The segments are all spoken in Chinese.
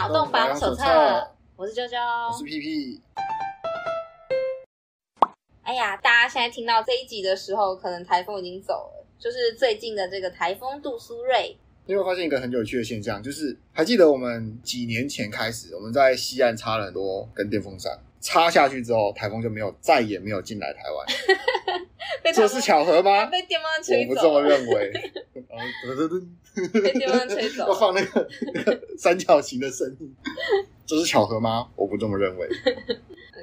脑洞榜手册，我是啾啾，我是屁屁。哎呀，大家现在听到这一集的时候，可能台风已经走了，就是最近的这个台风杜苏芮。你有没有发现一个很有趣的现象，就是还记得我们几年前开始，我们在西岸插了很多根电风扇，插下去之后，台风就没有再也没有进来台湾。这是巧合吗？被电风扇吹走。我不这么认为。被电风扇吹走。要放那个那个三角形的声音。这是巧合吗？我不这么认为。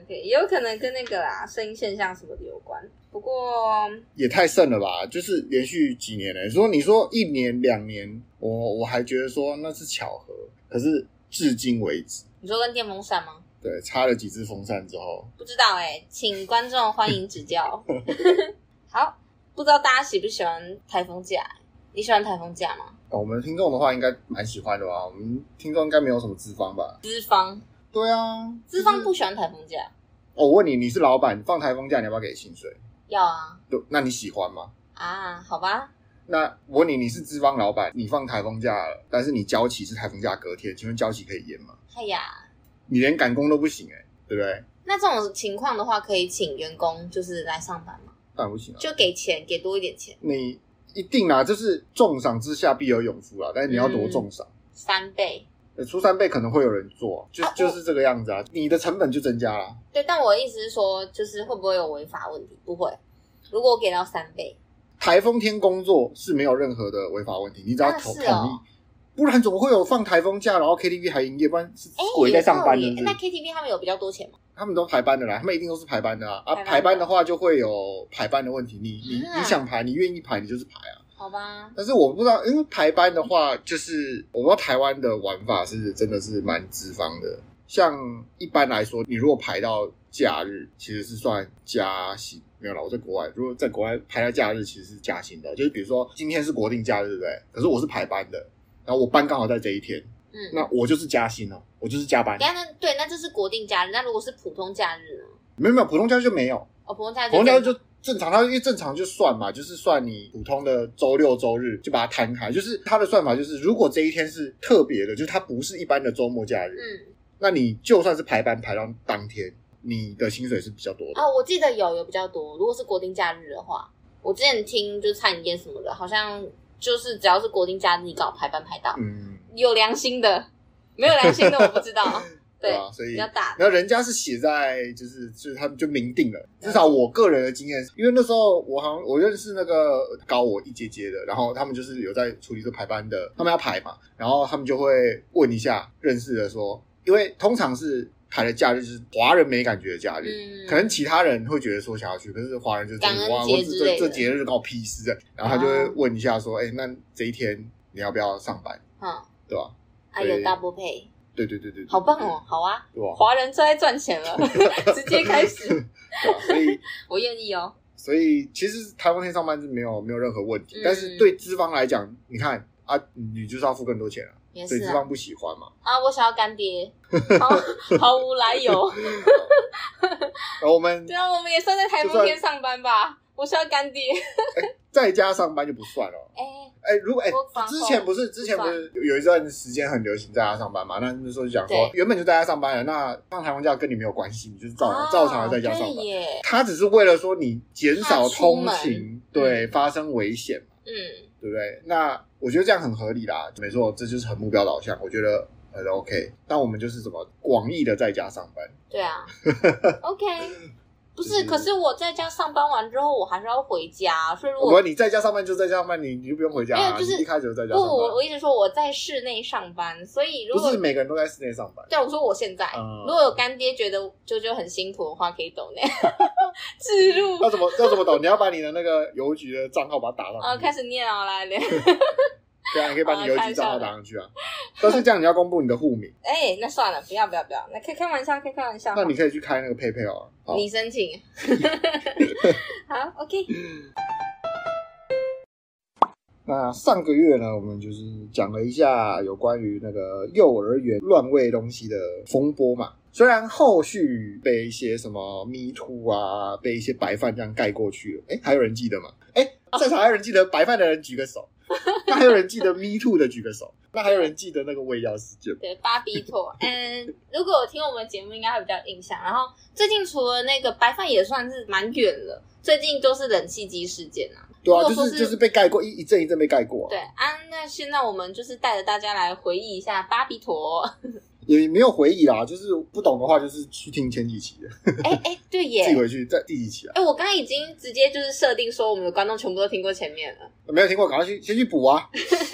OK，也有可能跟那个啦，声音现象什么的有关。不过也太盛了吧？就是连续几年了。说你说一年两年，我我还觉得说那是巧合。可是至今为止，你说跟电风扇吗？对，插了几支风扇之后，不知道哎、欸，请观众欢迎指教。好，不知道大家喜不喜欢台风假？你喜欢台风假吗？哦，我们听众的话应该蛮喜欢的吧？我们听众应该没有什么资方吧？资方？对啊，资方不喜欢台风假。哦，我问你，你是老板，放台风假你要不要给薪水？要啊。对，那你喜欢吗？啊，好吧。那我问你，你是资方老板，你放台风假了，但是你交期是台风假隔天，请问交期可以延吗？哎呀。你连赶工都不行哎、欸，对不对？那这种情况的话，可以请员工就是来上班吗？当然不行啊，就给钱，给多一点钱。你一定啊，就是重赏之下必有勇夫啦。但是你要多重赏？嗯、三倍，出三倍可能会有人做，就、啊、就是这个样子啊。你的成本就增加了。对，但我的意思是说，就是会不会有违法问题？不会。如果我给到三倍，台风天工作是没有任何的违法问题，你只要投同意。哦不然怎么会有放台风假，然后 KTV 还营业？不然是鬼在上班的。那 KTV 他们有比较多钱吗？他们都排班的啦，他们一定都是排班的啊。啊，排班的话就会有排班的问题。你你你想排，你愿意排，你就是排啊。好吧。但是我不知道，因为排班的话，就是我不知道台湾的玩法是真的是蛮资方的。像一般来说，你如果排到假日，其实是算加薪。没有啦，我在国外，如果在国外排到假日，其实是加薪的。就是比如说今天是国定假日，对不对？可是我是排班的。然后我班刚好在这一天，嗯，那我就是加薪了，我就是加班。那对，那这是国定假日。那如果是普通假日呢？没有没有，普通假日就没有。哦，普通假日，普通假日就正常，它因为正常就算嘛，就是算你普通的周六周日就把它摊开，就是它的算法就是，如果这一天是特别的，就是它不是一般的周末假日，嗯，那你就算是排班排到当天，你的薪水是比较多的。哦，我记得有有比较多。如果是国定假日的话，我之前听就是餐饮业什么的，好像。就是只要是国定假日，你搞排班排到，嗯，有良心的，没有良心的我不知道，对，对啊，所以比较大。然后人家是写在，就是就是他们就明定了。至少我个人的经验，因为那时候我好像我认识那个高我一阶阶的，然后他们就是有在处理这排班的，他们要排嘛，然后他们就会问一下认识的说，因为通常是。排的假日就是华人没感觉的假日，嗯，可能其他人会觉得说想要去，可是华人就觉得哇，我这这节日跟我屁事的，然后他就会问一下说，哎、那这一天你要不要上班？嗯，对吧？还有 double pay，对对对对，好棒哦，好啊？华人最爱赚钱了，直接开始？所以 我愿意哦。所以其实台风天上班是没有没有任何问题，嗯、但是对资方来讲，你看啊，你就是要付更多钱啊。对资方不喜欢嘛？啊，我想要干爹，毫毫无来由。然后我们对啊，我们也算在台风天上班吧。我需要干爹，在家上班就不算了。哎、欸、哎、欸，如果哎、欸，之前不是之前不是有一段时间很流行在家上班嘛？那那时候就讲说，原本就在家上班了，那放台风假跟你没有关系，你就是照常照常的在家上班。他只是为了说你减少通勤，对，发生危险嘛？嗯，对不对？那。我觉得这样很合理啦，没错，这就是很目标导向，我觉得很 OK。但我们就是怎么广义的在家上班？对啊，OK，不是，可是我在家上班完之后，我还是要回家，所以如果你在家上班就在家上班，你你就不用回家啊，就是一开始就在家上班。不，我我一直说我在室内上班，所以如果不是每个人都在室内上班。对，我说我现在，嗯、如果有干爹觉得啾啾很辛苦的话，可以抖内置 入。要怎么要怎么抖？你要把你的那个邮局的账号把它打上去。哦，开始念啊，来念。对啊，你可以把你邮局账号打上去啊。但是这样你要公布你的户名。哎、欸，那算了，不要不要不要，那可以开玩笑，开开玩笑。那你可以去开那个 PayPal 啊。你申请。好，OK。那上个月呢，我们就是讲了一下有关于那个幼儿园乱喂东西的风波嘛。虽然后续被一些什么 Me Too 啊，被一些白饭这样盖过去了。哎、欸，还有人记得吗？哎、欸，在场还有人记得白饭的人举个手。那还有人记得 Me Too 的举个手。那还有人记得那个胃药事件？对，巴比妥。嗯，如果有听我们节目，应该会比较印象。然后最近除了那个白饭，也算是蛮远了。最近都是冷气机事件啊，对啊，就是就是被盖过一一阵一阵被盖过。对啊，那现在我们就是带着大家来回忆一下巴比妥，也没有回忆啦，就是不懂的话，就是去听前几期的。哎哎，对耶，寄回去在第几期啊？哎，我刚刚已经直接就是设定说，我们的观众全部都听过前面了，没有听过，赶快去先去补啊。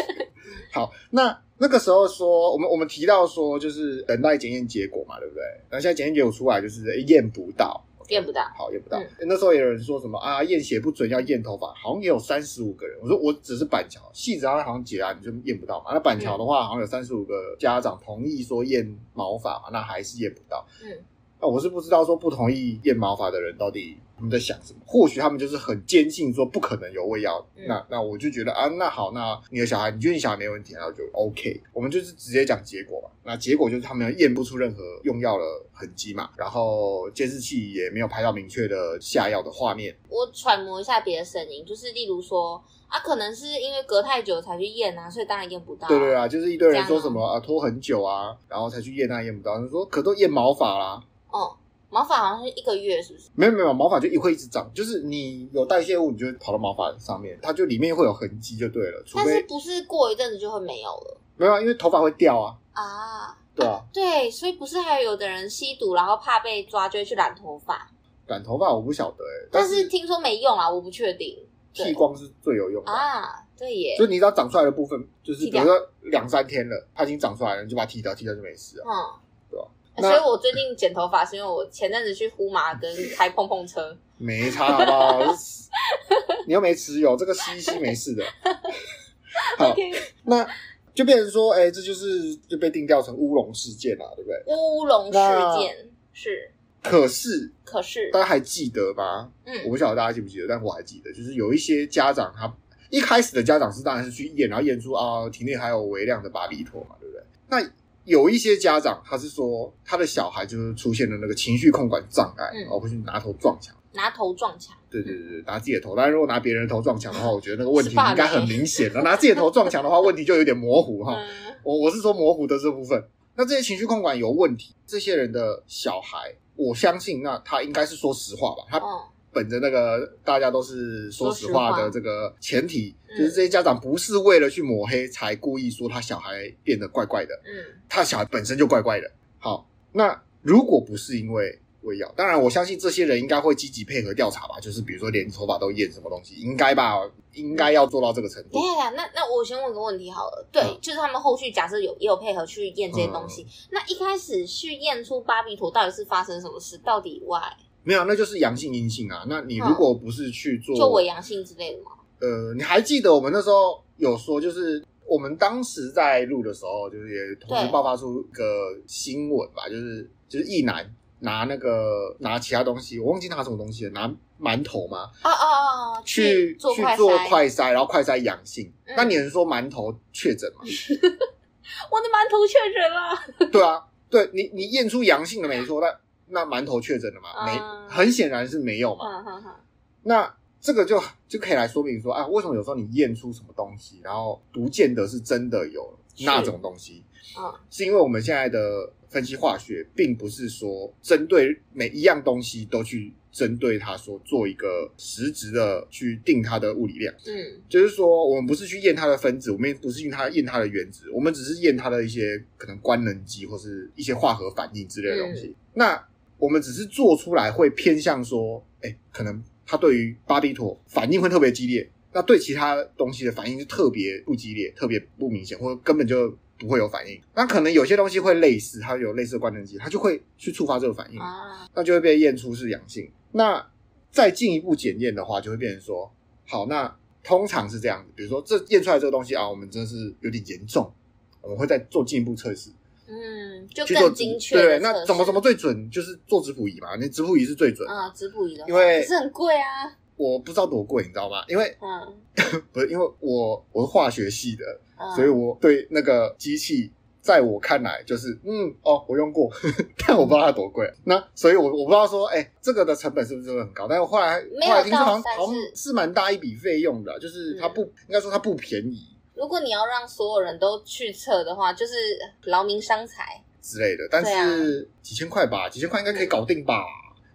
好，那那个时候说，我们我们提到说，就是等待检验结果嘛，对不对？然后现在检验结果出来，就是验不到。验不到，好验不到。嗯、那时候也有人说什么啊，验血不准要验头发，好像也有三十五个人。我说我只是板桥，细子好像结案你就验不到嘛。那板桥的话，好像有三十五个家长同意说验毛发嘛，那还是验不到。嗯，那我是不知道说不同意验毛发的人到底。他们在想什么？或许他们就是很坚信说不可能有胃药。嗯、那那我就觉得啊，那好，那你的小孩，你觉得你小孩没问题，然后就 OK。我们就是直接讲结果嘛。那结果就是他们验不出任何用药的痕迹嘛。然后监视器也没有拍到明确的下药的画面。我揣摩一下别的声音，就是例如说啊，可能是因为隔太久才去验啊，所以当然验不到、啊。对对啊，就是一堆人说什么啊，拖很久啊，然后才去验，那验不到。他说可都验毛发啦。哦。毛发好像是一个月，是不是？没有没有，毛发就一会一直长，就是你有代谢物，你就会跑到毛发上面，它就里面会有痕迹，就对了。但是不是过一阵子就会没有了？没有啊，因为头发会掉啊。啊，对啊，对，所以不是还有有的人吸毒，然后怕被抓，就会去染头发。染头发我不晓得哎、欸，但是听说没用啊，我不确定。剃光是最有用的啊，对耶。就你只要长出来的部分，就是比如说两三天了，它已经长出来了，你就把它剃掉，剃掉就没事了。嗯。所以我最近剪头发是因为我前阵子去呼麻跟开碰碰车，没差好不好？你又没持有这个吸一吸没事的。好 那就变成说，哎、欸，这就是就被定调成乌龙事件了，对不对？乌龙事件是，可是可是大家还记得吧？嗯，我不晓得大家记不记得，但我还记得，就是有一些家长他一开始的家长是当然是去验，然后验出啊体内还有微量的巴比妥嘛，对不对？那有一些家长，他是说他的小孩就是出现了那个情绪控管障碍，然后会去拿头撞墙，拿头撞墙。对对对对，拿自己的头。但是如果拿别人的头撞墙的话，我觉得那个问题应该很明显了。拿自己的头撞墙的话，问题就有点模糊哈。我我是说模糊的这部分。那这些情绪控管有问题，这些人的小孩，我相信那他应该是说实话吧。他。本着那个大家都是说实话的这个前提，就是这些家长不是为了去抹黑才故意说他小孩变得怪怪的，嗯，他小孩本身就怪怪的。好，那如果不是因为喂药，当然我相信这些人应该会积极配合调查吧，就是比如说连头发都验什么东西，应该吧，应该要做到这个程度。对呀，那那我先问个问题好了，对，嗯、就是他们后续假设有也有配合去验这些东西，嗯、那一开始去验出巴比妥到底是发生什么事？到底 why？没有，那就是阳性阴性啊。那你如果不是去做，做伪阳性之类的吗？呃，你还记得我们那时候有说，就是我们当时在录的时候，就是也同时爆发出一个新闻吧，就是就是一男拿那个拿其他东西，我忘记拿什么东西了，拿馒头吗，啊啊啊，去做去做快筛，然后快筛阳性。嗯、那你能说馒头确诊吗？我的馒头确诊了。对啊，对你你验出阳性了没错，但。那馒头确诊了吗？没，很显然是没有嘛。那这个就就可以来说明说，啊，为什么有时候你验出什么东西，然后不见得是真的有那种东西？啊，是因为我们现在的分析化学，并不是说针对每一样东西都去针对它说做一个实质的去定它的物理量。嗯，就是说我们不是去验它的分子，我们也不是用它验它的原子，我们只是验它的一些可能官能基或是一些化合反应之类的东西。嗯、那我们只是做出来会偏向说，哎，可能它对于巴比妥反应会特别激烈，那对其他东西的反应是特别不激烈、特别不明显，或者根本就不会有反应。那可能有些东西会类似，它有类似的官能基，它就会去触发这个反应，那就会被验出是阳性。那再进一步检验的话，就会变成说，好，那通常是这样子，比如说这验出来这个东西啊，我们真的是有点严重，我们会再做进一步测试。嗯，就更精确。对，那怎么怎么最准？就是做质谱仪嘛，那质谱仪是最准啊。质谱仪的为是很贵啊。我不知道多贵，你知道吗？因为嗯，不是因为我我是化学系的，嗯、所以我对那个机器，在我看来就是嗯哦，我用过，但我不知道它多贵。那所以我我不知道说，哎、欸，这个的成本是不是真的很高？但是后来后来听说好像好像是蛮大一笔费用的，就是它不、嗯、应该说它不便宜。如果你要让所有人都去测的话，就是劳民伤财之类的。但是几千块吧，几千块应该可以搞定吧？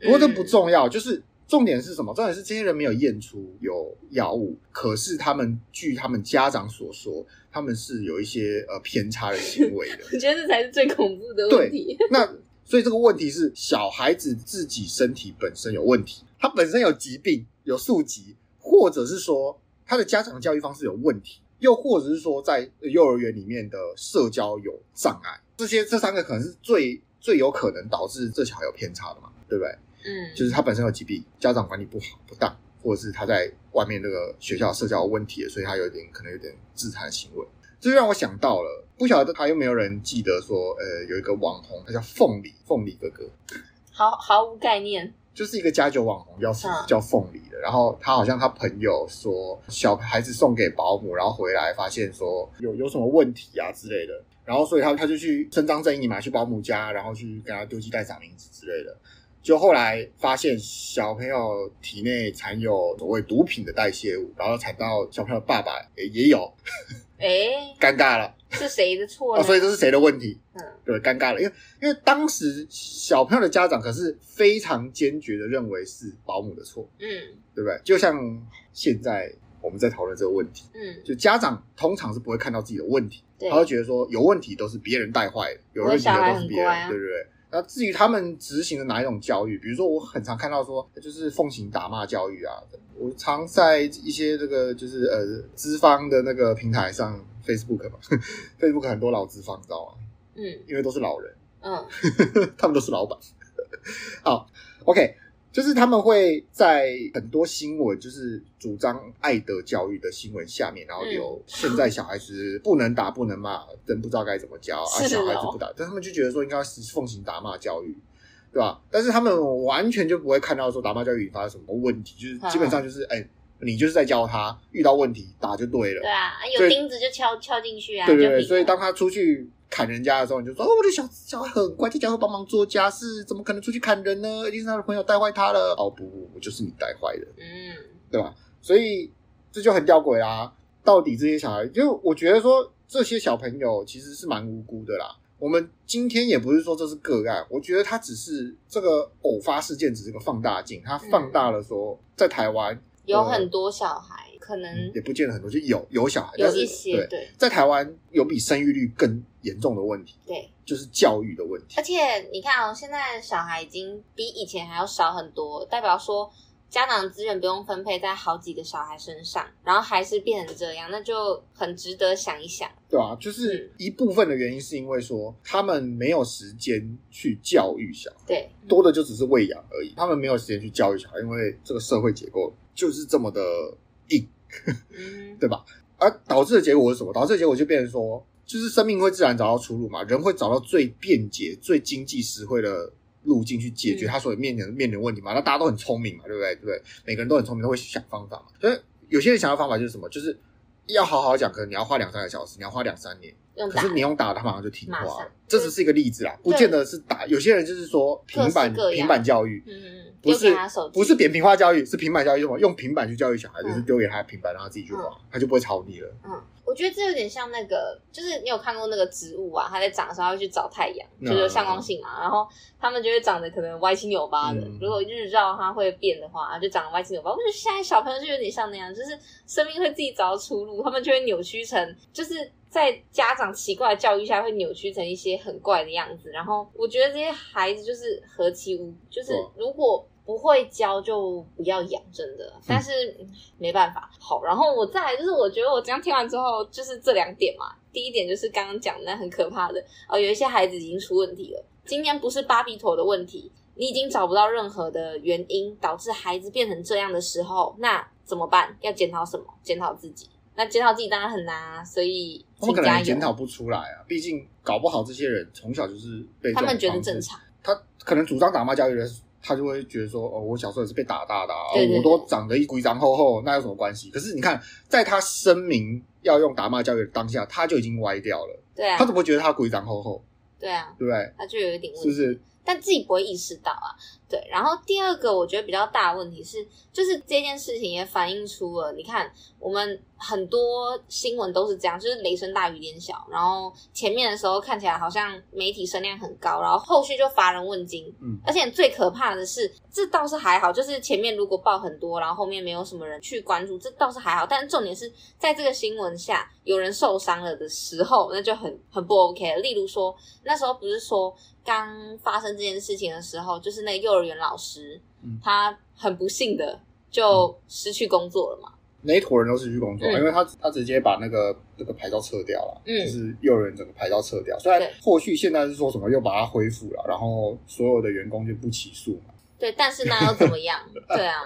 不过这不重要，就是重点是什么？重点是这些人没有验出有药物，可是他们据他们家长所说，他们是有一些呃偏差的行为的。我觉得这才是最恐怖的问题。那所以这个问题是小孩子自己身体本身有问题，他本身有疾病、有宿疾，或者是说他的家长教育方式有问题，又或者是说在幼儿园里面的社交有障碍，这些这三个可能是最最有可能导致这小孩有偏差的嘛，对不对？嗯，就是他本身有疾病，家长管理不好不当，或者是他在外面那个学校社交有问题，所以他有点可能有点自残行为。这就让我想到了，不晓得还有没有人记得说，呃，有一个网红，他叫凤梨，凤梨哥哥，毫毫无概念，就是一个家酒网红，叫叫凤梨的。然后他好像他朋友说，小孩子送给保姆，然后回来发现说有有什么问题啊之类的，然后所以他他就去伸张正义嘛，去保姆家，然后去给他丢鸡蛋撒名字之类的。就后来发现小朋友体内藏有所谓毒品的代谢物，然后产到小朋友爸爸也也有，哎，尴尬了，是谁的错呢？哦，所以这是谁的问题？嗯，对，尴尬了，因为因为当时小朋友的家长可是非常坚决的认为是保姆的错，嗯，对不对？就像现在我们在讨论这个问题，嗯，就家长通常是不会看到自己的问题，对他会觉得说有问题都是别人带坏的，有问题的都是别人，啊、对不对？那至于他们执行的哪一种教育，比如说我很常看到说，就是奉行打骂教育啊。我常在一些这个就是呃资方的那个平台上，Facebook 嘛，Facebook 很多老资方，知道吗？嗯，因为都是老人，嗯，他们都是老板。好，OK。就是他们会在很多新闻，就是主张爱德教育的新闻下面，然后有现在小孩子不能打、不能骂，真不知道该怎么教啊。小孩子不打，但他们就觉得说应该是奉行打骂教育，对吧？但是他们完全就不会看到说打骂教育引发了什么问题，就是基本上就是哎，你就是在教他遇到问题打就对了。对啊，有钉子就敲敲进去啊。对对对，所以当他出去。砍人家的时候，你就说：“哦，我的小小孩很乖，在家会帮忙做家事，怎么可能出去砍人呢？一定是他的朋友带坏他了。”哦，不不不，就是你带坏的，嗯，对吧？所以这就很吊诡啊！到底这些小孩，就我觉得说，这些小朋友其实是蛮无辜的啦。我们今天也不是说这是个案，我觉得他只是这个偶发事件，只是个放大镜，它放大了说，在台湾、嗯、有很多小孩。可能也不见得很多，就有有小孩，有一些对，对，在台湾有比生育率更严重的问题，对，就是教育的问题。而且你看哦，现在小孩已经比以前还要少很多，代表说家长的资源不用分配在好几个小孩身上，然后还是变成这样，那就很值得想一想。对啊，就是一部分的原因是因为说他们没有时间去教育小孩，对，多的就只是喂养而已，他们没有时间去教育小孩，因为这个社会结构就是这么的硬。对吧？而导致的结果是什么？导致的结果就变成说，就是生命会自然找到出路嘛，人会找到最便捷、最经济实惠的路径去解决他所面临的面临的问题嘛。那大家都很聪明嘛，对不对？对不对？每个人都很聪明，都会想方法嘛。所以有些人想的方法就是什么？就是要好好讲，可能你要花两三个小时，你要花两三年。可是你用打，他马上就听话了。这只是一个例子啦，不见得是打。有些人就是说平板平板教育，嗯不是不是扁平化教育，是平板教育，用用平板去教育小孩，就是丢给他平板，让他自己去玩，他就不会吵你了。嗯，我觉得这有点像那个，就是你有看过那个植物啊，它在长的时候会去找太阳，就是向光性嘛，然后它们就会长得可能歪七扭八的。如果日照它会变的话，就长得歪七扭八。我觉得现在小朋友就有点像那样，就是生命会自己找到出路，他们就会扭曲成就是。在家长奇怪的教育下，会扭曲成一些很怪的样子。然后我觉得这些孩子就是何其无，就是如果不会教就不要养，真的。但是没办法。好，然后我再来就是，我觉得我这样听完之后，就是这两点嘛。第一点就是刚刚讲的那很可怕的哦，有一些孩子已经出问题了。今天不是巴比妥的问题，你已经找不到任何的原因导致孩子变成这样的时候，那怎么办？要检讨什么？检讨自己。那检讨自己当然很难啊，所以他们可能检讨不出来啊。毕竟搞不好这些人从小就是被他们觉得正常。他可能主张打骂教育的，他就会觉得说：“哦，我小时候也是被打大的，啊，我都长得一规长厚厚，那有什么关系？”可是你看，在他声明要用打骂教育的当下，他就已经歪掉了。对啊，他怎么会觉得他鬼长厚厚？对啊，对不对？他就有一点问题，是不是？但自己不会意识到啊。对，然后第二个我觉得比较大的问题是，就是这件事情也反映出了，你看我们。很多新闻都是这样，就是雷声大雨点小，然后前面的时候看起来好像媒体声量很高，然后后续就乏人问津。嗯，而且最可怕的是，这倒是还好，就是前面如果报很多，然后后面没有什么人去关注，这倒是还好。但是重点是在这个新闻下有人受伤了的时候，那就很很不 OK 了。例如说，那时候不是说刚发生这件事情的时候，就是那个幼儿园老师，嗯，他很不幸的就失去工作了嘛。那一坨人都失去工作，嗯、因为他他直接把那个那个牌照撤掉了，嗯，就是幼儿园整个牌照撤掉。虽然后续现在是说什么又把它恢复了，然后所有的员工就不起诉嘛。对，但是那又怎么样？对啊，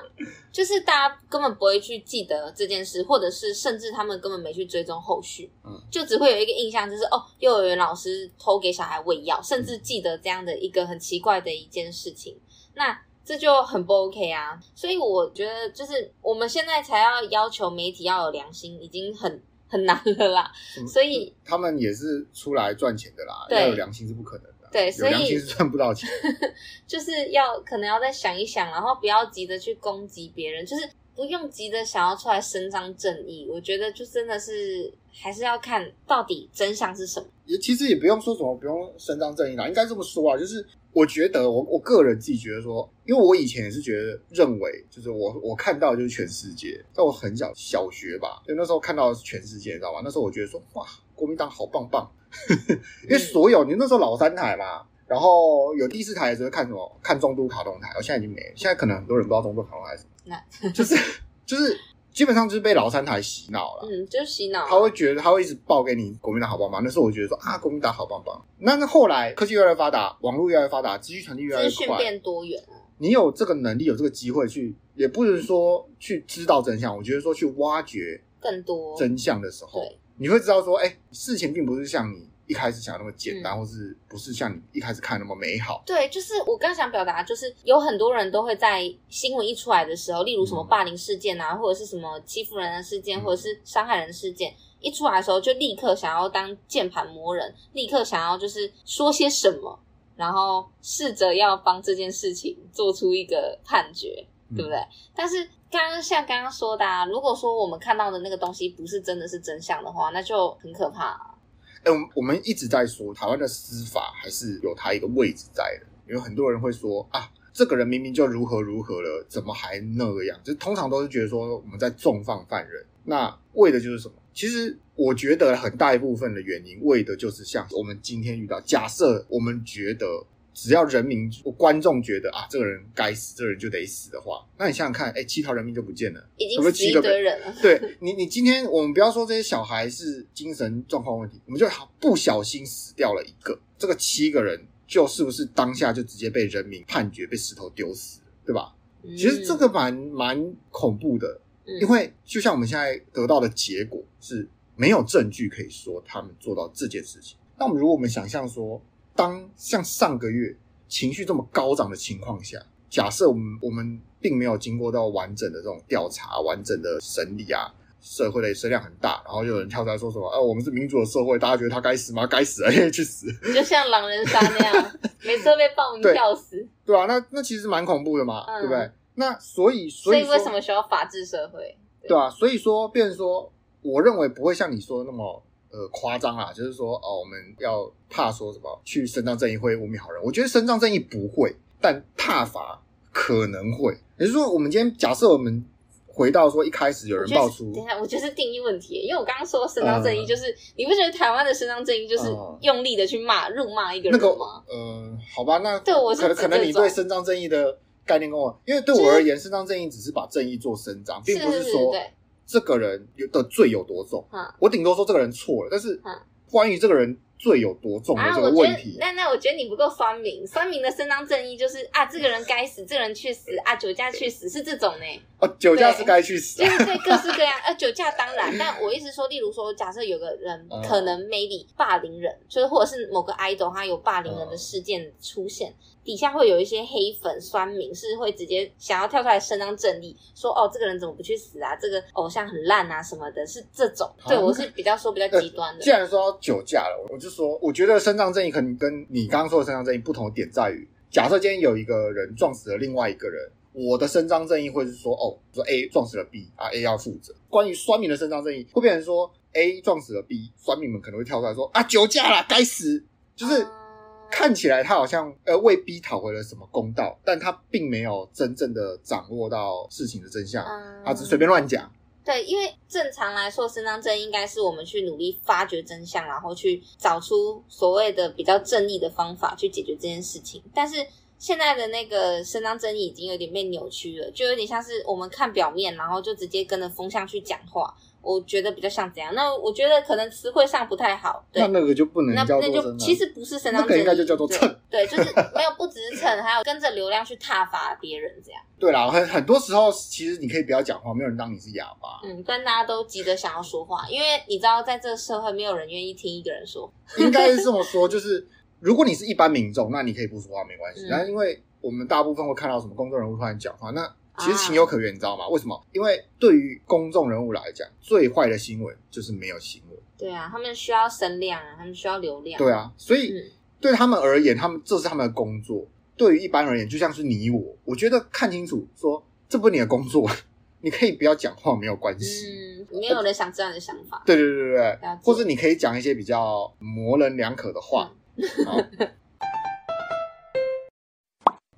就是大家根本不会去记得这件事，或者是甚至他们根本没去追踪后续，嗯，就只会有一个印象，就是哦，幼儿园老师偷给小孩喂药，甚至记得这样的一个很奇怪的一件事情。那。这就很不 OK 啊，所以我觉得就是我们现在才要要求媒体要有良心，已经很很难了啦。所以他们也是出来赚钱的啦，要有良心是不可能的。对，所以有良心是赚不到钱。就是要可能要再想一想，然后不要急着去攻击别人，就是不用急着想要出来伸张正义。我觉得就真的是还是要看到底真相是什么。也其实也不用说什么不用伸张正义啦，应该这么说啊，就是。我觉得我我个人自己觉得说，因为我以前也是觉得认为，就是我我看到就是全世界，在我很小小学吧，就那时候看到的是全世界，你知道吧？那时候我觉得说，哇，国民党好棒棒，因为所有你那时候老三台嘛，然后有第四台的时候看什么？看中都卡通台，我现在已经没了，现在可能很多人不知道中都卡通台是什么，那就是 就是。基本上就是被老三台洗脑了，嗯，就是洗脑。他会觉得他会一直报给你国民党好棒棒，那时候我觉得说啊，国民党好棒棒。那那后来科技越来越发达，网络越来越发达，资讯传递越来越快，资讯变多元了。你有这个能力，有这个机会去，也不是说去知道真相，我觉得说去挖掘更多真相的时候，对，你会知道说，哎、欸，事情并不是像你。一开始想那么简单，嗯、或是不是像你一开始看那么美好？对，就是我刚想表达，就是有很多人都会在新闻一出来的时候，例如什么霸凌事件啊，嗯、或者是什么欺负人的事件，嗯、或者是伤害人的事件一出来的时候，就立刻想要当键盘魔人，立刻想要就是说些什么，然后试着要帮这件事情做出一个判决，嗯、对不对？但是刚刚像刚刚说的，啊，如果说我们看到的那个东西不是真的是真相的话，那就很可怕啊。哎，我我们一直在说台湾的司法还是有它一个位置在的，因为很多人会说啊，这个人明明就如何如何了，怎么还那个样？就通常都是觉得说我们在重放犯人，那为的就是什么？其实我觉得很大一部分的原因，为的就是像我们今天遇到，假设我们觉得。只要人民、观众觉得啊，这个人该死，这个人就得死的话，那你想想看，哎，七条人命就不见了，已经死一堆人了。对你，你今天我们不要说这些小孩是精神状况问题，我们就不小心死掉了一个，这个七个人就是不是当下就直接被人民判决被石头丢死，对吧？嗯、其实这个蛮蛮恐怖的，嗯、因为就像我们现在得到的结果是没有证据可以说他们做到这件事情。那我们如果我们想象说。当像上个月情绪这么高涨的情况下，假设我们我们并没有经过到完整的这种调查、完整的审理啊，社会的声量很大，然后就有人跳出来说什么：“呃、啊，我们是民主的社会，大家觉得他该死吗？该死啊，去死！”就像狼人杀那样，每次都被暴民吊死，对，对啊，那那其实蛮恐怖的嘛，嗯、对不对？那所以所以，所以为什么需要法治社会？对，对啊，所以说，变成说，我认为不会像你说的那么。呃，夸张啦，就是说，哦，我们要怕说什么去伸张正义会污蔑好人。我觉得伸张正义不会，但踏伐可能会。也就是说，我们今天假设我们回到说一开始有人爆出，等一下，我觉得是定义问题，因为我刚刚说伸张正义，就是、呃、你不觉得台湾的伸张正义就是用力的去骂、辱骂一个人吗？那个、呃，好吧，那对我是可能可能你对伸张正义的概念跟我，因为对我而言，伸张正义只是把正义做伸张，并不是说。这个人有的罪有多重？嗯、我顶多说这个人错了，但是关于这个人罪有多重的这个问题，啊、那那我觉得你不够酸民。酸民的伸张正义就是啊，这个人该死，这个人去死啊，酒驾去死是这种呢？哦，酒驾是该去死，就是对各式各样。呃，酒驾当然，但我意思说，例如说，假设有个人可能 maybe 霸凌人，嗯、就是或者是某个 idol 他有霸凌人的事件出现。嗯底下会有一些黑粉酸民，是会直接想要跳出来伸张正义，说哦，这个人怎么不去死啊？这个偶像很烂啊什么的，是这种。啊、对我是比较说比较极端的。呃、既然说酒驾了，我就说，我觉得伸张正义可能跟你刚刚说的伸张正义不同的点在于，假设今天有一个人撞死了另外一个人，我的伸张正义会是说，哦，说 A 撞死了 B 啊，A 要负责。关于酸民的伸张正义，会变成说 A 撞死了 B，酸民们可能会跳出来说啊酒驾啦，该死，就是。看起来他好像呃为 B 讨回了什么公道，但他并没有真正的掌握到事情的真相，嗯、他只随便乱讲。对，因为正常来说，伸张正义应该是我们去努力发掘真相，然后去找出所谓的比较正义的方法去解决这件事情。但是现在的那个伸张正义已经有点被扭曲了，就有点像是我们看表面，然后就直接跟着风向去讲话。我觉得比较像这样，那我觉得可能词汇上不太好。对，那那个就不能叫做，那就其实不是伸张正义，那个应该就叫做蹭。对，就是没有不只是蹭，还有跟着流量去挞伐别人这样。对啦，很很多时候其实你可以不要讲话，没有人当你是哑巴。嗯，但大家都急着想要说话，因为你知道，在这个社会没有人愿意听一个人说。应该是这么说，就是如果你是一般民众，那你可以不说话没关系。那、嗯、因为我们大部分会看到什么公众人物突然讲话，那。其实情有可原，你知道吗？为什么？因为对于公众人物来讲，最坏的新闻就是没有新闻。对啊，他们需要声量啊，他们需要流量。对啊，所以对他们而言，他们这是他们的工作。对于一般而言，就像是你我，我觉得看清楚，说这不是你的工作，你可以不要讲话，没有关系。嗯，没有人想这样的想法。对对对对对，或者你可以讲一些比较模棱两可的话。嗯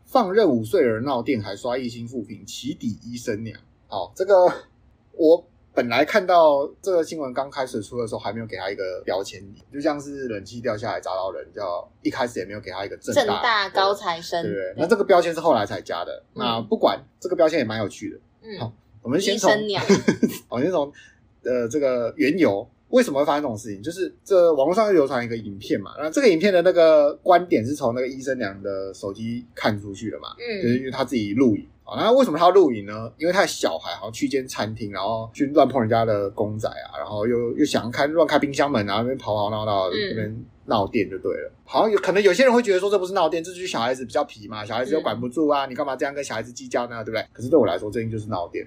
放任五岁儿闹电，还刷一星负评，起底医生娘。好，这个我本来看到这个新闻刚开始出的时候，还没有给他一个标签，就像是冷气掉下来砸到人，叫一开始也没有给他一个正大，高材生，对不对？那这个标签是后来才加的。嗯、那不管这个标签也蛮有趣的。嗯，好，我们先从，我们先从呃这个缘由。为什么会发生这种事情？就是这网络上又流传一个影片嘛，那这个影片的那个观点是从那个医生娘的手机看出去的嘛，嗯，就是因为他自己录影啊。那为什么他要录影呢？因为他的小孩好像去一间餐厅，然后去乱碰人家的公仔啊，然后又又想开乱开冰箱门，然后那边跑跑闹闹，那边闹电就对了。好像有可能有些人会觉得说，这不是闹电，这就是小孩子比较皮嘛，小孩子又管不住啊，你干嘛这样跟小孩子计较呢？对不对？可是对我来说，这应就是闹电。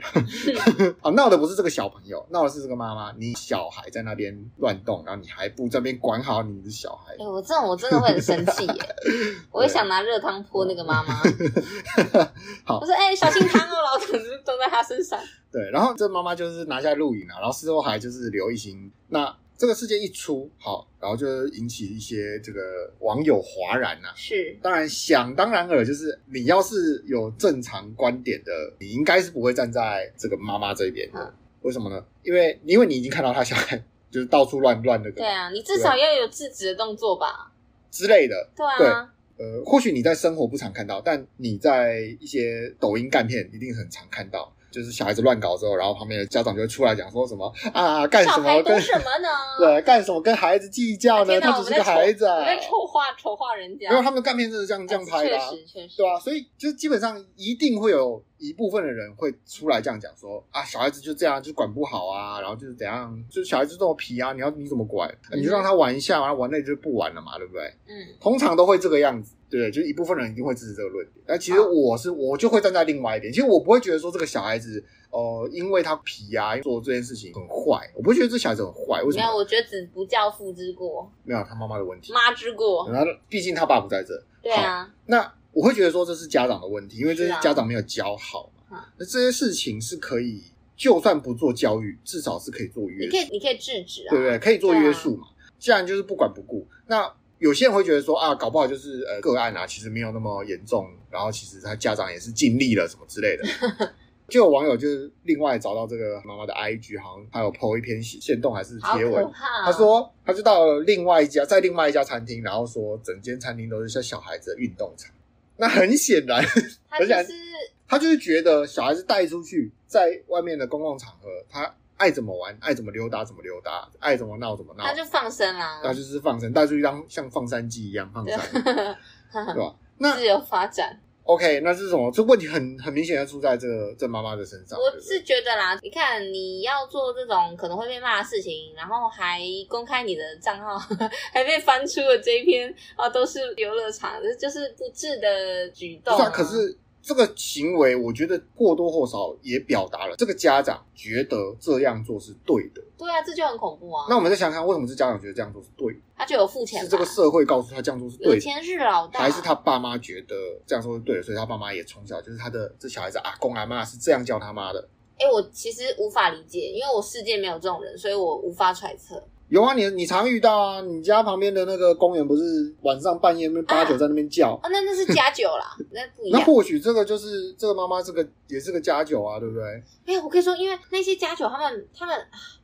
啊，闹的不是这个小朋友，闹的是这个妈妈。你小孩在那边乱动，然后你还不这边管好你的小孩。哎、欸，我这种我真的会很生气耶！我也想拿热汤泼那个妈妈。好，我说哎、欸，小心汤哦，老子是都在他身上。对，然后这妈妈就是拿下来录影了，然后事后还就是留一星。那。这个事件一出，好，然后就引起一些这个网友哗然呐、啊。是，当然想当然尔，就是你要是有正常观点的，你应该是不会站在这个妈妈这边的。嗯、为什么呢？因为因为你已经看到他小孩就是到处乱乱的。对啊，你至少要有制止的动作吧？之类的。对啊。对呃，或许你在生活不常看到，但你在一些抖音干片一定很常看到。就是小孩子乱搞之后，然后旁边的家长就会出来讲说什么啊，干什么跟什么呢？对，干什么跟孩子计较呢？他只是个孩子，啊，在丑化丑化人家。没有，他们的干片就是这样这样拍的，啊，确实确实，对啊，所以就基本上一定会有一部分的人会出来这样讲说啊，小孩子就这样，就管不好啊，然后就是怎样，就是小孩子这么皮啊，你要你怎么管？嗯、你就让他玩一下，然后玩累就不玩了嘛，对不对？嗯，通常都会这个样子。对，就一部分人一定会支持这个论点，但其实我是我就会站在另外一点，其实我不会觉得说这个小孩子，呃，因为他皮啊，做这件事情很坏，我不会觉得这小孩子很坏。为什么？没有，我觉得子不教父之过，没有他妈妈的问题，妈之过。然后毕竟他爸不在这，对啊。那我会觉得说这是家长的问题，因为这是家长没有教好嘛。那这些事情是可以，就算不做教育，至少是可以做约束，你可以你可以制止啊，对不对？可以做约束嘛。既然就是不管不顾，那。有些人会觉得说啊，搞不好就是呃个案啊，其实没有那么严重，然后其实他家长也是尽力了什么之类的。就有网友就是另外找到这个妈妈的 IG，好像还有 po 一篇线动还是贴文，他说他就到了另外一家，在另外一家餐厅，然后说整间餐厅都是像小孩子的运动场。那很显然，他就是他就是觉得小孩子带出去在外面的公共场合，他。爱怎么玩，爱怎么溜达怎么溜达，爱怎么闹怎么闹，他就放生啦。那就是放生，带出去当像放山鸡一样放生，对，对吧？那自由发展。OK，那是什么？这问题很很明显要出在这个这妈妈的身上。我是觉得啦，你看你要做这种可能会被骂的事情，然后还公开你的账号，还被翻出了这一篇啊，都是游乐场，这就是不智的举动啊。是啊，可是。这个行为，我觉得或多或少也表达了这个家长觉得这样做是对的。对啊，这就很恐怖啊！那我们再想想，为什么是家长觉得这样做是对的？他就有付钱，是这个社会告诉他这样做是对的。有钱是老大，还是他爸妈觉得这样做是对的？所以他爸妈也从小就是他的这小孩子阿公阿妈是这样叫他妈的。哎、欸，我其实无法理解，因为我世界没有这种人，所以我无法揣测。有啊，你你常遇到啊，你家旁边的那个公园不是晚上半夜那八九在那边叫啊？那 那是家酒啦，那不一样。那或许这个就是这个妈妈，这个也是个家酒啊，对不对？哎、欸，我可以说，因为那些家酒，他们他们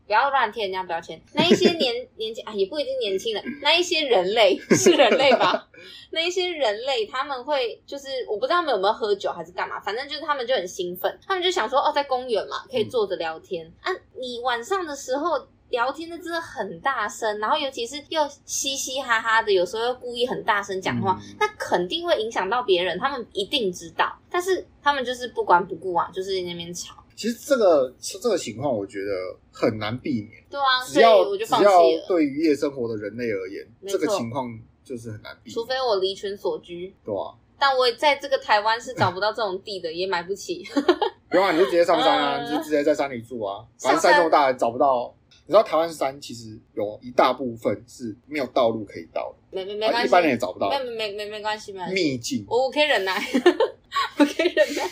不要乱贴人家标签。那一些年 年轻啊，也不一定年轻人，那一些人类是人类吧？那一些人类他们会就是我不知道他们有没有喝酒还是干嘛，反正就是他们就很兴奋，他们就想说哦，在公园嘛，可以坐着聊天、嗯、啊。你晚上的时候。聊天的真的很大声，然后尤其是又嘻嘻哈哈的，有时候又故意很大声讲话，嗯、那肯定会影响到别人。他们一定知道，但是他们就是不管不顾啊，就是在那边吵。其实这个这个情况，我觉得很难避免。对啊，只要所以我就放弃了。对于夜生活的人类而言，这个情况就是很难避免。除非我离群所居。对啊。但我在这个台湾是找不到这种地的，也买不起。不用啊，你就直接上山啊，呃、你就直接在山里住啊。反正山这么大，找不到。你知道台湾山其实有一大部分是没有道路可以到的，没没没关系，一般人也找不到，没没没没关系，没关系，秘境，我我可以忍耐，我可以忍耐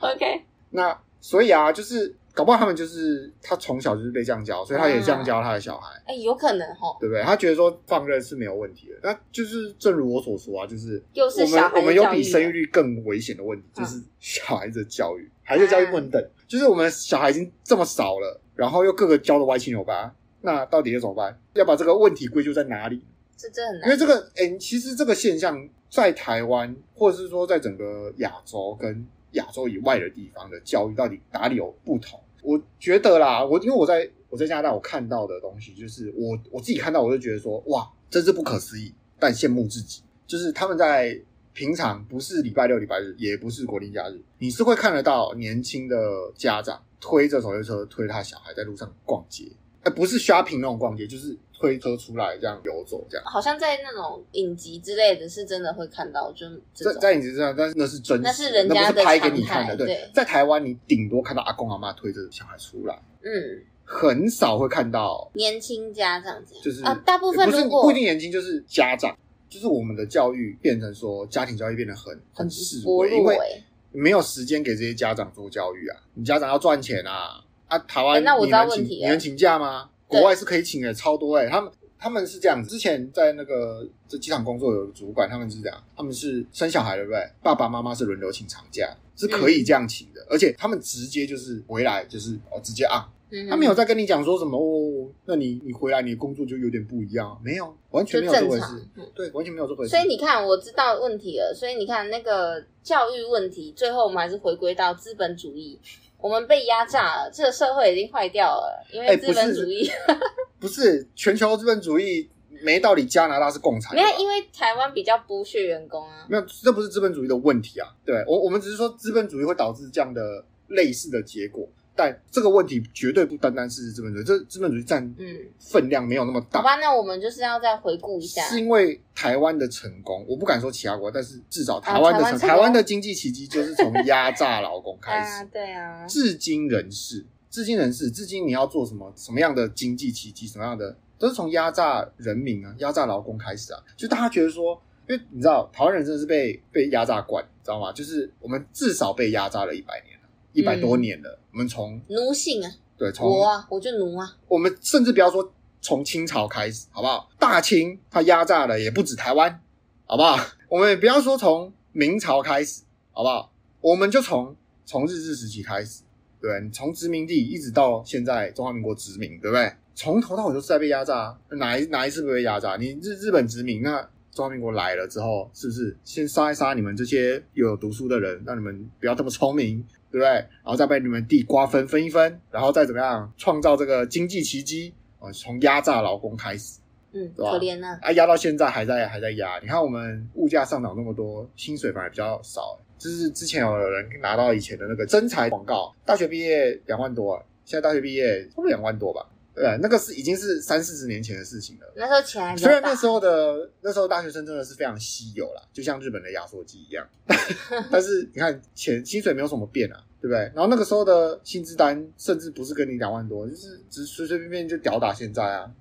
，OK。那所以啊，就是搞不好他们就是他从小就是被这样教，所以他也这样教他的小孩，哎、嗯欸，有可能哦，对不对？他觉得说放任是没有问题的，那就是正如我所说啊，就是我们我们有比生育率更危险的问题，就是小孩子的教育，孩子的教育不能等，嗯、就是我们小孩已经这么少了。然后又各个教的歪七扭八，那到底要怎么办？要把这个问题归咎在哪里？这真很难。因为这个，哎，其实这个现象在台湾，或者是说在整个亚洲跟亚洲以外的地方的教育，到底哪里有不同？我觉得啦，我因为我在我在加拿大，我看到的东西就是我我自己看到，我就觉得说，哇，真是不可思议，但羡慕自己。就是他们在平常不是礼拜六、礼拜日，也不是国定假日，你是会看得到年轻的家长。推着手推车推他小孩在路上逛街，哎，不是 shopping 那种逛街，就是推车出来这样游走这样。好像在那种影集之类的是真的会看到，就在在影集上，但是那是真实，那是人家的不是拍给你看的。对，对。在台湾你顶多看到阿公阿妈推着小孩出来，嗯，很少会看到年轻家长这样，就是啊，大部分不是不一定年轻，就是家长，就是我们的教育变成说家庭教育变得很很式微，因为没有时间给这些家长做教育啊，你家长要赚钱啊。啊，台湾、欸、那我知道问题，你能请假吗？国外是可以请的，超多哎、欸。他们他们是这样子，之前在那个在机场工作有主管，他们是这样，他们是生小孩对不对？爸爸妈妈是轮流请长假，是可以这样请的，嗯、而且他们直接就是回来就是哦直接啊，嗯、他没有在跟你讲说什么哦，那你你回来你的工作就有点不一样，没有，完全没有这回事，嗯、对，完全没有这回事。所以你看，我知道问题了。所以你看那个教育问题，最后我们还是回归到资本主义。我们被压榨了，这个社会已经坏掉了，因为资本主义。欸、不，是不是全球资本主义没道理，加拿大是共产。没有，因为台湾比较剥削员工啊。没有，这不是资本主义的问题啊。对，我我们只是说资本主义会导致这样的类似的结果。但这个问题绝对不单单是资本主义，这资本主义占嗯分量没有那么大。好吧，那我们就是要再回顾一下，是因为台湾的成功，我不敢说其他国家，但是至少台湾的成、啊、台湾的经济奇迹就是从压榨劳工 开始，啊对啊，至今仍是，至今仍是，至今你要做什么什么样的经济奇迹，什么样的都是从压榨人民啊，压榨劳工开始啊，就大家觉得说，因为你知道台湾人真的是被被压榨惯，知道吗？就是我们至少被压榨了一百年。一百多年了，嗯、我们从奴性啊，对，从我啊，我就奴啊。我们甚至不要说从清朝开始，好不好？大清它压榨的也不止台湾，好不好？我们也不要说从明朝开始，好不好？我们就从从日治时期开始，对，从殖民地一直到现在中华民国殖民，对不对？从头到尾都是在被压榨，哪一哪一次不被压榨？你日日本殖民，那中华民国来了之后，是不是先杀一杀你们这些又有读书的人，让你们不要这么聪明？对不对？然后再被你们地瓜分分一分，然后再怎么样创造这个经济奇迹啊？从压榨劳工开始，嗯，对吧？可怜啊！啊，压到现在还在还在压。你看我们物价上涨那么多，薪水反而比较少。就是之前有人拿到以前的那个征才广告，大学毕业两万多，现在大学毕业差不多两万多吧？对，那个是已经是三四十年前的事情了。那时候钱还，虽然那时候的那时候大学生真的是非常稀有啦，就像日本的压缩机一样。但是你看钱薪水没有什么变啊，对不对？然后那个时候的薪资单甚至不是跟你两万多，就是只随随便便就吊打现在啊，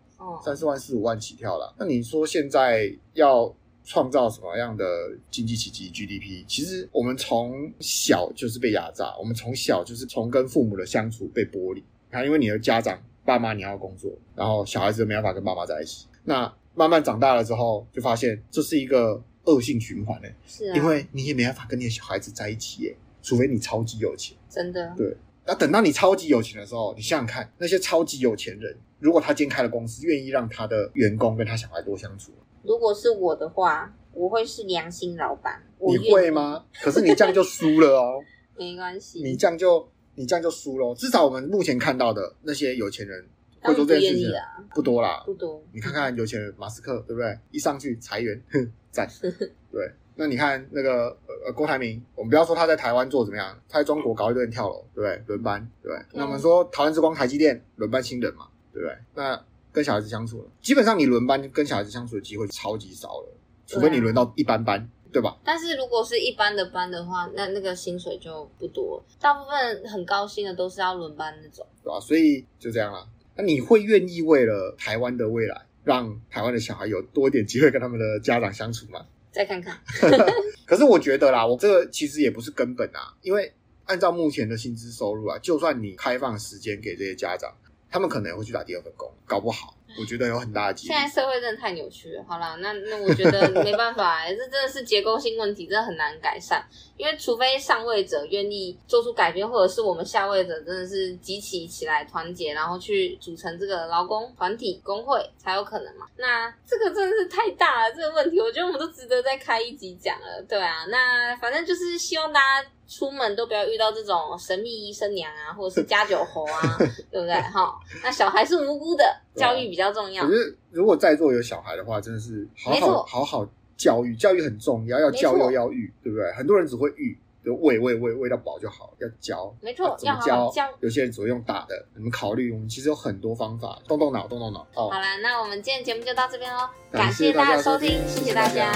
三四万四五万起跳了。那你说现在要创造什么样的经济奇迹 GDP？其实我们从小就是被压榨，我们从小就是从跟父母的相处被剥离。啊，因为你的家长爸妈你要工作，然后小孩子没办法跟爸妈在一起。那慢慢长大了之后，就发现这是一个恶性循环呢。是啊，因为你也没办法跟你的小孩子在一起耶，除非你超级有钱。真的。对。那等到你超级有钱的时候，你想想看，那些超级有钱人，如果他今天开了公司，愿意让他的员工跟他小孩多相处。如果是我的话，我会是良心老板。你会吗？可是你这样就输了哦。没关系，你这样就你这样就输了。至少我们目前看到的那些有钱人会做这件事情不多啦，不多。你看看有钱人马斯克，对不对？一上去裁员，哼，赞。对。那你看那个呃郭台铭，我们不要说他在台湾做怎么样，他在中国搞一堆人跳楼，对不对？轮班，对不对？那我们说台湾之光台积电轮班新人嘛，对不对？那跟小孩子相处了，基本上你轮班跟小孩子相处的机会超级少了，除非你轮到一般班，对吧？但是如果是一般的班的话，那那个薪水就不多，大部分很高薪的都是要轮班那种，对吧？所以就这样啦。那你会愿意为了台湾的未来，让台湾的小孩有多一点机会跟他们的家长相处吗？再看看，可是我觉得啦，我这个其实也不是根本啊，因为按照目前的薪资收入啊，就算你开放时间给这些家长，他们可能也会去打第二份工，搞不好。我觉得有很大的机会。现在社会真的太扭曲了。好啦，那那我觉得 没办法，这真的是结构性问题，真的很难改善。因为除非上位者愿意做出改变，或者是我们下位者真的是集齐起来团结，然后去组成这个劳工团体工会，才有可能嘛。那这个真的是太大了，这个问题，我觉得我们都值得再开一集讲了。对啊，那反正就是希望大家。出门都不要遇到这种神秘医生娘啊，或者是家酒猴啊，对不对？哈，那小孩是无辜的，教育比较重要。可是如果在座有小孩的话，真的是好好好好教育，教育很重要，要教又要育，对不对？很多人只会育，就喂喂喂喂到饱就好，要教，没错，怎么教？有些人只会用打的，你们考虑，我们其实有很多方法，动动脑，动动脑。好啦，那我们今天节目就到这边喽，感谢大家收听，谢谢大家。